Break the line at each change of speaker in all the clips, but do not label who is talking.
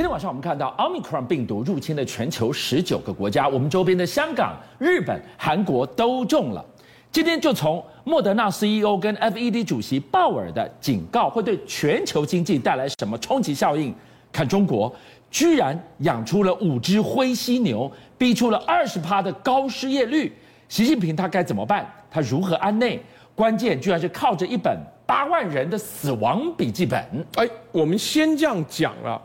今天晚上我们看到 Omicron 病毒入侵了全球十九个国家，我们周边的香港、日本、韩国都中了。今天就从莫德纳 CEO 跟 FED 主席鲍尔的警告会对全球经济带来什么冲击效应，看中国居然养出了五只灰犀牛，逼出了二十趴的高失业率，习近平他该怎么办？他如何安内？关键居然是靠着一本八万人的死亡笔记本。
哎，我们先这样讲了。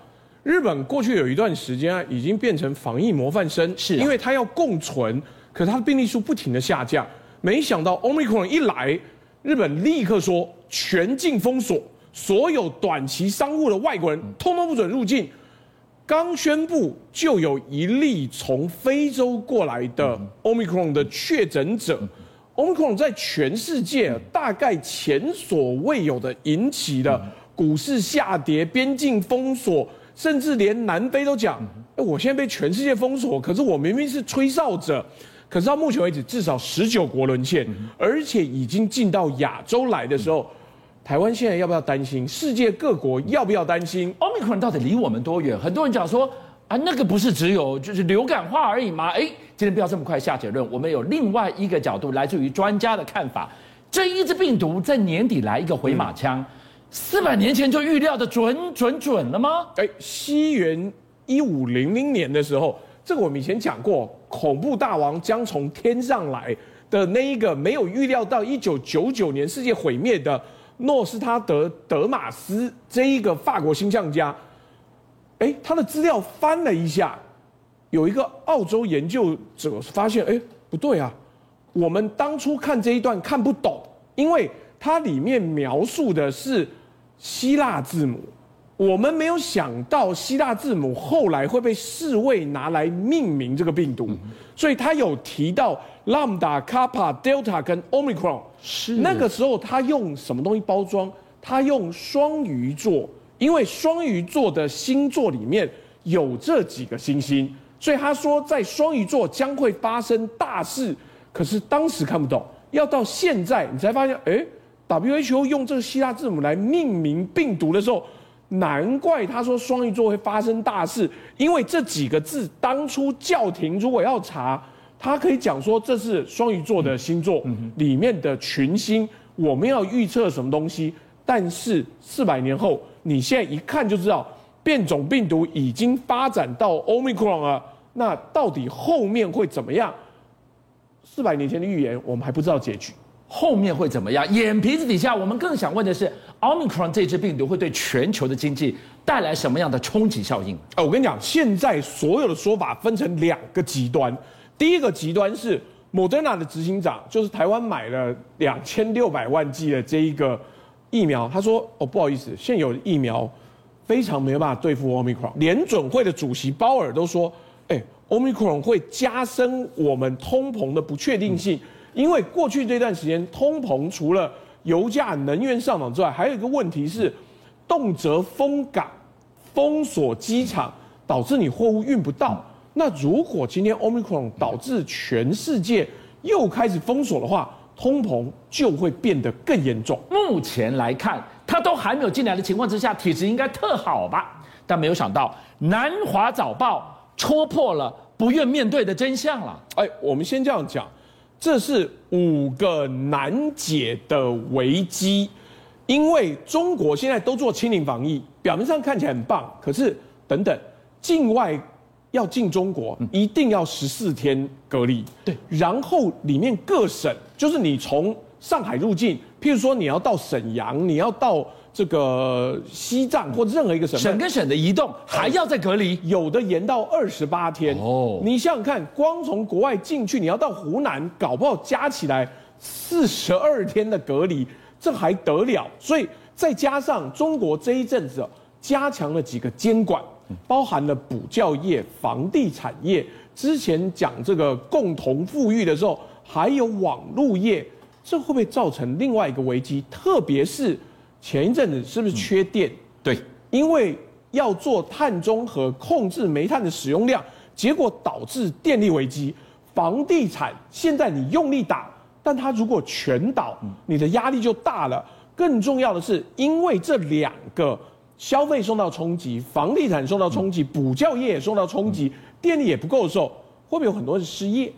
日本过去有一段时间啊，已经变成防疫模范生，
是、啊、
因为它要共存，可它的病例数不停的下降。没想到 Omicron 一来，日本立刻说全境封锁，所有短期商务的外国人通通不准入境。刚宣布就有一例从非洲过来的 Omicron 的确诊者，Omicron 在全世界大概前所未有的引起的股市下跌、边境封锁，甚至连南非都讲，我现在被全世界封锁，可是我明明是吹哨者。可是到目前为止，至少十九国沦陷，而且已经进到亚洲来的时候，台湾现在要不要担心？世界各国要不要担心
？Omicron 到底离我们多远？很多人讲说啊，那个不是只有就是流感化而已吗？哎，今天不要这么快下结论，我们有另外一个角度，来自于专家的看法。这一只病毒在年底来一个回马枪，四百年前就预料的准准准了吗？
哎，西元一五零零年的时候。这个我们以前讲过，恐怖大王将从天上来的那一个没有预料到一九九九年世界毁灭的诺斯他德德马斯这一个法国星象家，哎，他的资料翻了一下，有一个澳洲研究者发现，哎，不对啊，我们当初看这一段看不懂，因为它里面描述的是希腊字母。我们没有想到希腊字母后来会被世卫拿来命名这个病毒，所以他有提到 Lambda、Kappa、Delta 跟 Omicron。
是
那个时候他用什么东西包装？他用双鱼座，因为双鱼座的星座里面有这几个星星，所以他说在双鱼座将会发生大事。可是当时看不懂，要到现在你才发现，哎，WHO 用这个希腊字母来命名病毒的时候。难怪他说双鱼座会发生大事，因为这几个字当初教廷如果要查，他可以讲说这是双鱼座的星座里面的群星，我们要预测什么东西。但是四百年后，你现在一看就知道变种病毒已经发展到 Omicron 了，那到底后面会怎么样？四百年前的预言，我们还不知道结局。
后面会怎么样？眼皮子底下，我们更想问的是，Omicron 这支病毒会对全球的经济带来什么样的冲击效应？
哎，我跟你讲，现在所有的说法分成两个极端。第一个极端是 Moderna 的执行长，就是台湾买了两千六百万剂的这一个疫苗，他说：“哦，不好意思，现有的疫苗非常没有办法对付 Omicron。”联准会的主席鲍尔都说：“哎，Omicron 会加深我们通膨的不确定性。”因为过去这段时间，通膨除了油价、能源上涨之外，还有一个问题是，动辄封港、封锁机场，导致你货物运不到。那如果今天 Omicron 导致全世界又开始封锁的话，通膨就会变得更严重。
目前来看，它都还没有进来的情况之下，体质应该特好吧？但没有想到，南华早报戳破了不愿面对的真相了。
哎，我们先这样讲。这是五个难解的危机，因为中国现在都做清零防疫，表面上看起来很棒，可是等等，境外要进中国一定要十四天隔离，
对，
然后里面各省就是你从上海入境，譬如说你要到沈阳，你要到。这个西藏或任何一个省，
省跟省的移动还要再隔离，
有的延到二十八天。哦，你想想看，光从国外进去，你要到湖南，搞不好加起来四十二天的隔离，这还得了？所以再加上中国这一阵子加强了几个监管，包含了补教业、房地产业，之前讲这个共同富裕的时候，还有网络业，这会不会造成另外一个危机？特别是。前一阵子是不是缺电？嗯、
对，
因为要做碳中和，控制煤炭的使用量，结果导致电力危机。房地产现在你用力打，但它如果全倒，你的压力就大了。更重要的是，因为这两个消费受到冲击，房地产受到冲击，补教业也受到冲击，电力也不够的时候，会不会有很多人失业？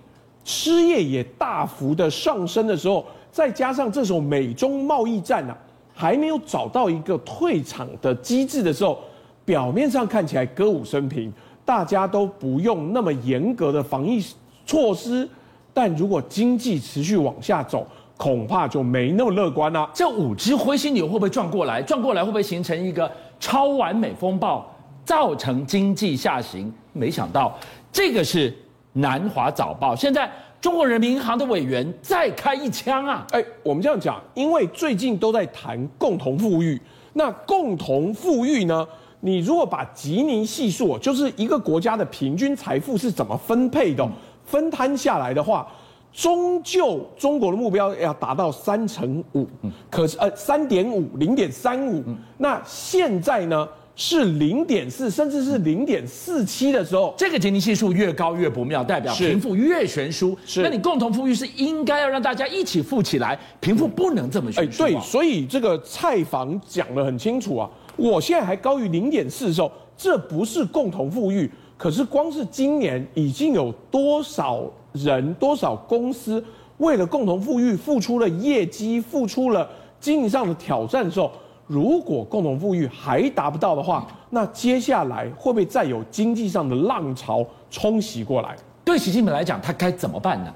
失业也大幅的上升的时候，再加上这时候美中贸易战啊，还没有找到一个退场的机制的时候，表面上看起来歌舞升平，大家都不用那么严格的防疫措施，但如果经济持续往下走，恐怕就没那么乐观了。
这五只灰犀牛会不会转过来？转过来会不会形成一个超完美风暴，造成经济下行？没想到这个是南华早报。现在中国人民银行的委员再开一枪啊！
哎，我们这样讲，因为最近都在谈共同富裕。那共同富裕呢？你如果把吉尼系数，就是一个国家的平均财富是怎么分配的，分摊下来的话，终究中国的目标要达到三成五，可是呃三点五零点三五，那现在呢是零点四，甚至是零点四七的时候，
这个吉尼系数越高越不妙，代表贫富越悬殊。是，那你共同富裕是应该要让大家一起富起来，贫富不能这么悬殊。
哎，对，所以这个蔡房讲得很清楚啊。我现在还高于零点四的时候，这不是共同富裕。可是光是今年已经有多少人、多少公司为了共同富裕付出了业绩、付出了经营上的挑战的时候，如果共同富裕还达不到的话，那接下来会不会再有经济上的浪潮冲洗过来？
对习近平来讲，他该怎么办呢？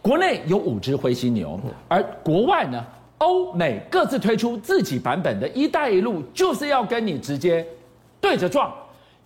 国内有五只灰犀牛，而国外呢？欧美各自推出自己版本的一带一路，就是要跟你直接对着撞。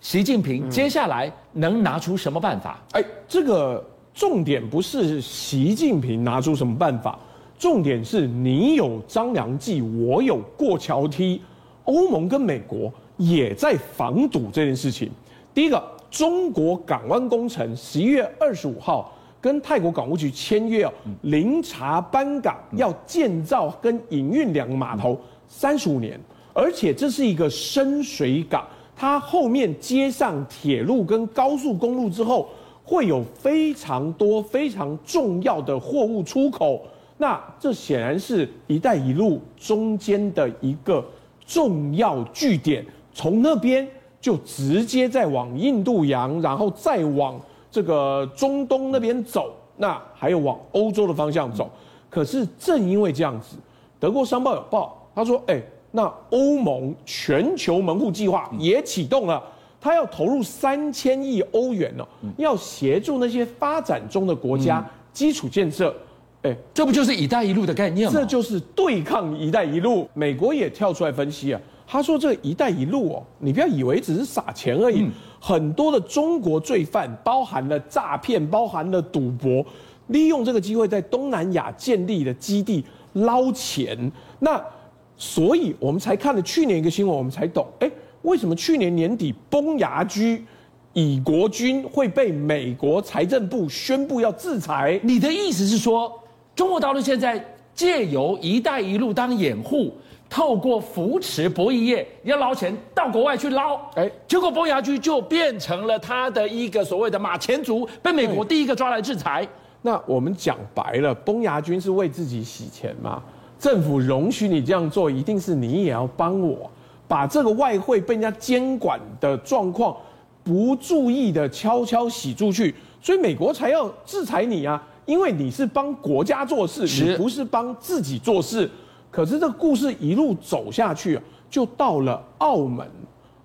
习近平接下来能拿出什么办法？
哎，这个重点不是习近平拿出什么办法，重点是你有张良计，我有过桥梯。欧盟跟美国也在防堵这件事情。第一个，中国港湾工程十一月二十五号。跟泰国港务局签约哦，临查班港要建造跟营运两个码头三十五年，而且这是一个深水港，它后面接上铁路跟高速公路之后，会有非常多非常重要的货物出口。那这显然是一带一路中间的一个重要据点，从那边就直接再往印度洋，然后再往。这个中东那边走，那还有往欧洲的方向走。可是正因为这样子，德国商报有报，他说：“哎，那欧盟全球门户计划也启动了，他要投入三千亿欧元哦，要协助那些发展中的国家基础建设。哎，
这不就是‘一带一路’的概念吗？
这就是对抗‘一带一路’。美国也跳出来分析啊，他说：‘这个‘一带一路’哦，你不要以为只是撒钱而已。嗯’很多的中国罪犯，包含了诈骗，包含了赌博，利用这个机会在东南亚建立的基地捞钱。那所以我们才看了去年一个新闻，我们才懂，哎，为什么去年年底崩牙居？”以国军会被美国财政部宣布要制裁？
你的意思是说，中国大陆现在借由“一带一路”当掩护？透过扶持博弈业要捞钱到国外去捞，哎，结果崩牙驹就变成了他的一个所谓的马前卒，被美国第一个抓来制裁。
那我们讲白了，崩牙军是为自己洗钱嘛？政府容许你这样做，一定是你也要帮我把这个外汇被人家监管的状况不注意的悄悄洗出去，所以美国才要制裁你啊，因为你是帮国家做事，你不是帮自己做事。可是这故事一路走下去，就到了澳门。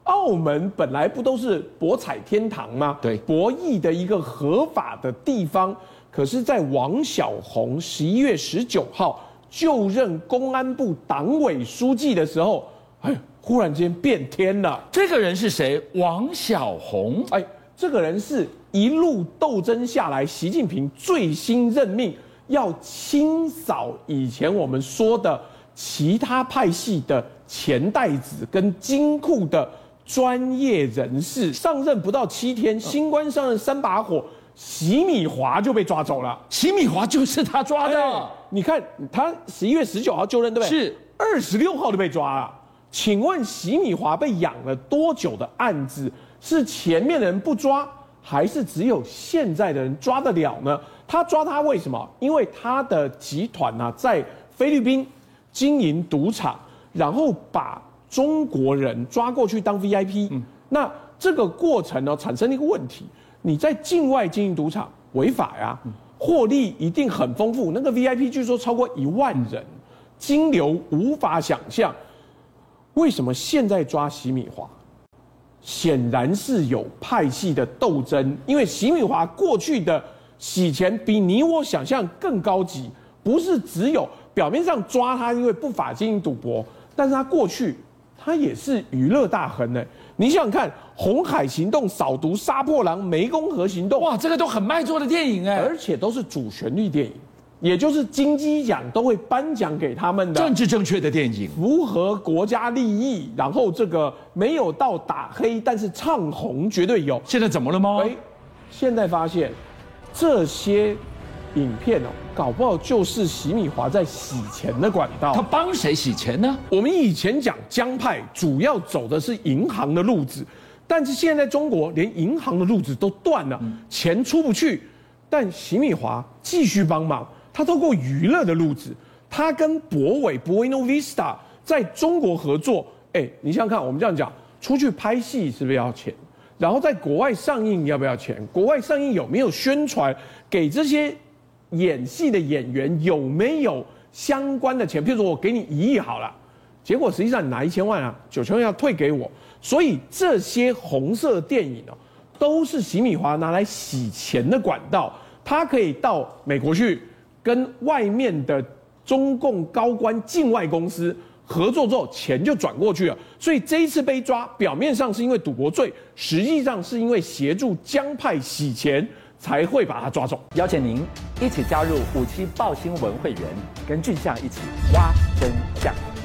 澳门本来不都是博彩天堂吗？
对，
博弈的一个合法的地方。可是，在王小洪十一月十九号就任公安部党委书记的时候，哎，忽然间变天了。
这个人是谁？王小洪。
哎，这个人是一路斗争下来，习近平最新任命要清扫以前我们说的。其他派系的钱袋子跟金库的专业人士上任不到七天，新官上任三把火，习米华就被抓走了。
习米华就是他抓的。
欸、你看他十一月十九号就任，对不对？
是
二十六号就被抓了。请问习米华被养了多久的案子？是前面的人不抓，还是只有现在的人抓得了呢？他抓他为什么？因为他的集团呢、啊，在菲律宾。经营赌场，然后把中国人抓过去当 VIP，嗯，那这个过程呢，产生了一个问题，你在境外经营赌场违法呀，获利一定很丰富，那个 VIP 据说超过一万人，金流无法想象。为什么现在抓洗米华？显然是有派系的斗争，因为洗米华过去的洗钱比你我想象更高级，不是只有表面上抓他，因为不法经营赌博，但是他过去他也是娱乐大亨呢。你想想看，《红海行动》、扫毒、杀破狼、湄公河行动，
哇，这个都很卖座的电影哎，
而且都是主旋律电影。也就是金鸡奖都会颁奖给他们的
政治正确的电影，
符合国家利益，然后这个没有到打黑，但是唱红绝对有。
现在怎么了吗？哎，
现在发现这些影片哦，搞不好就是洗米华在洗钱的管道。
他帮谁洗钱呢？
我们以前讲江派主要走的是银行的路子，但是现在中国连银行的路子都断了，钱出不去，但洗米华继续帮忙。他透过娱乐的路子，他跟博伟 Buena Vista 在中国合作。哎，你想想看，我们这样讲，出去拍戏是不是要钱？然后在国外上映要不要钱？国外上映有没有宣传？给这些演戏的演员有没有相关的钱？譬如说我给你一亿好了，结果实际上你拿一千万啊，九千万要退给我。所以这些红色电影哦，都是洗米华拿来洗钱的管道。他可以到美国去。跟外面的中共高官境外公司合作之后，钱就转过去了。所以这一次被抓，表面上是因为赌博罪，实际上是因为协助江派洗钱，才会把他抓走。
邀请您一起加入五七报新闻会员，跟俊相一起挖真相。